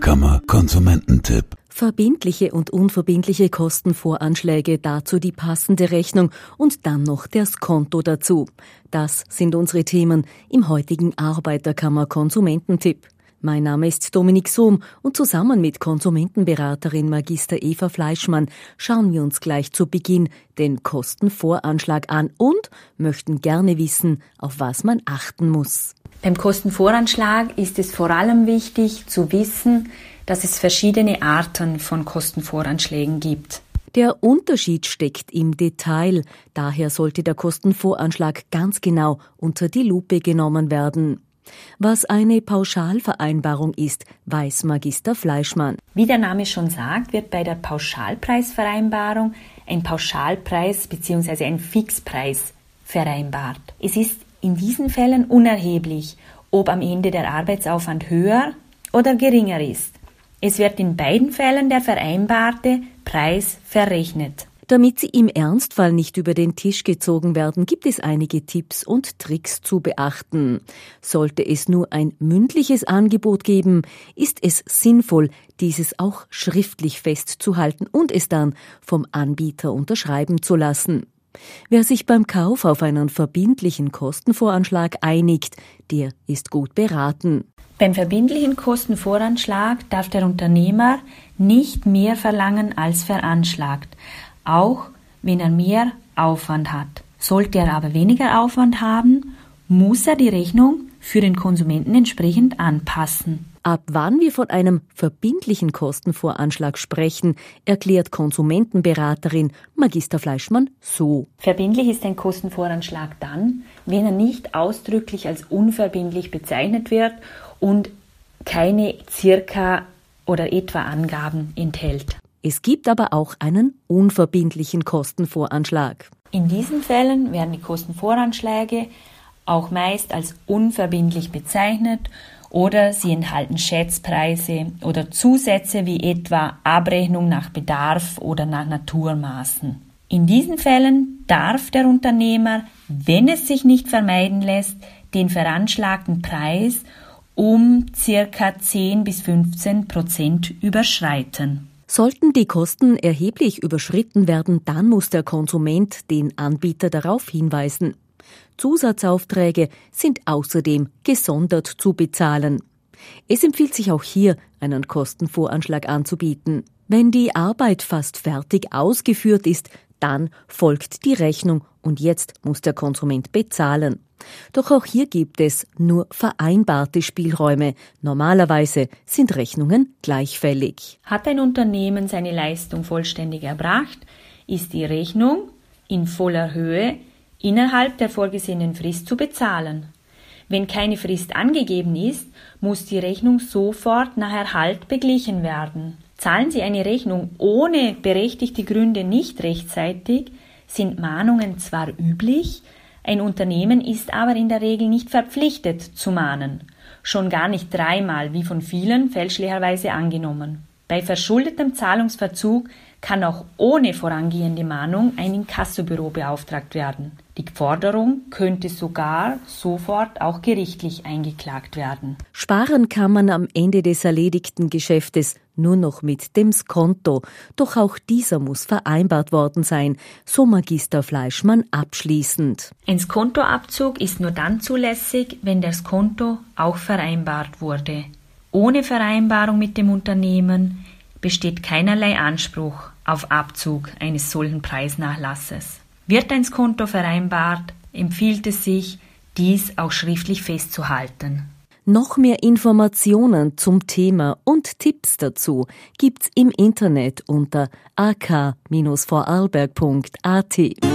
Arbeiterkammer Konsumententipp. Verbindliche und unverbindliche Kostenvoranschläge, dazu die passende Rechnung und dann noch das Konto dazu. Das sind unsere Themen im heutigen Arbeiterkammer Konsumententipp. Mein Name ist Dominik Sohm und zusammen mit Konsumentenberaterin Magister Eva Fleischmann schauen wir uns gleich zu Beginn den Kostenvoranschlag an und möchten gerne wissen, auf was man achten muss. Beim Kostenvoranschlag ist es vor allem wichtig zu wissen, dass es verschiedene Arten von Kostenvoranschlägen gibt. Der Unterschied steckt im Detail, daher sollte der Kostenvoranschlag ganz genau unter die Lupe genommen werden. Was eine Pauschalvereinbarung ist, weiß Magister Fleischmann. Wie der Name schon sagt, wird bei der Pauschalpreisvereinbarung ein Pauschalpreis bzw. ein Fixpreis vereinbart. Es ist in diesen Fällen unerheblich, ob am Ende der Arbeitsaufwand höher oder geringer ist. Es wird in beiden Fällen der vereinbarte Preis verrechnet. Damit Sie im Ernstfall nicht über den Tisch gezogen werden, gibt es einige Tipps und Tricks zu beachten. Sollte es nur ein mündliches Angebot geben, ist es sinnvoll, dieses auch schriftlich festzuhalten und es dann vom Anbieter unterschreiben zu lassen. Wer sich beim Kauf auf einen verbindlichen Kostenvoranschlag einigt, der ist gut beraten. Beim verbindlichen Kostenvoranschlag darf der Unternehmer nicht mehr verlangen als veranschlagt auch wenn er mehr Aufwand hat. Sollte er aber weniger Aufwand haben, muss er die Rechnung für den Konsumenten entsprechend anpassen. Ab wann wir von einem verbindlichen Kostenvoranschlag sprechen, erklärt Konsumentenberaterin Magister Fleischmann so. Verbindlich ist ein Kostenvoranschlag dann, wenn er nicht ausdrücklich als unverbindlich bezeichnet wird und keine circa oder etwa Angaben enthält. Es gibt aber auch einen unverbindlichen Kostenvoranschlag. In diesen Fällen werden die Kostenvoranschläge auch meist als unverbindlich bezeichnet oder sie enthalten Schätzpreise oder Zusätze wie etwa Abrechnung nach Bedarf oder nach Naturmaßen. In diesen Fällen darf der Unternehmer, wenn es sich nicht vermeiden lässt, den veranschlagten Preis um circa 10 bis 15 Prozent überschreiten. Sollten die Kosten erheblich überschritten werden, dann muss der Konsument den Anbieter darauf hinweisen. Zusatzaufträge sind außerdem gesondert zu bezahlen. Es empfiehlt sich auch hier, einen Kostenvoranschlag anzubieten. Wenn die Arbeit fast fertig ausgeführt ist, dann folgt die Rechnung und jetzt muss der Konsument bezahlen. Doch auch hier gibt es nur vereinbarte Spielräume. Normalerweise sind Rechnungen gleichfällig. Hat ein Unternehmen seine Leistung vollständig erbracht, ist die Rechnung in voller Höhe innerhalb der vorgesehenen Frist zu bezahlen. Wenn keine Frist angegeben ist, muss die Rechnung sofort nach Erhalt beglichen werden. Zahlen Sie eine Rechnung ohne berechtigte Gründe nicht rechtzeitig, sind Mahnungen zwar üblich, ein Unternehmen ist aber in der Regel nicht verpflichtet zu mahnen, schon gar nicht dreimal, wie von vielen fälschlicherweise angenommen. Bei verschuldetem Zahlungsverzug kann auch ohne vorangehende Mahnung ein Inkassobüro beauftragt werden. Die Forderung könnte sogar sofort auch gerichtlich eingeklagt werden. Sparen kann man am Ende des erledigten Geschäftes nur noch mit dem Skonto. Doch auch dieser muss vereinbart worden sein, so Magister Fleischmann abschließend. Ein Skontoabzug ist nur dann zulässig, wenn das Konto auch vereinbart wurde. Ohne Vereinbarung mit dem Unternehmen besteht keinerlei Anspruch auf Abzug eines solchen Preisnachlasses. Wird ein Skonto vereinbart, empfiehlt es sich, dies auch schriftlich festzuhalten. Noch mehr Informationen zum Thema und Tipps dazu gibt's im Internet unter ak-vorarlberg.at.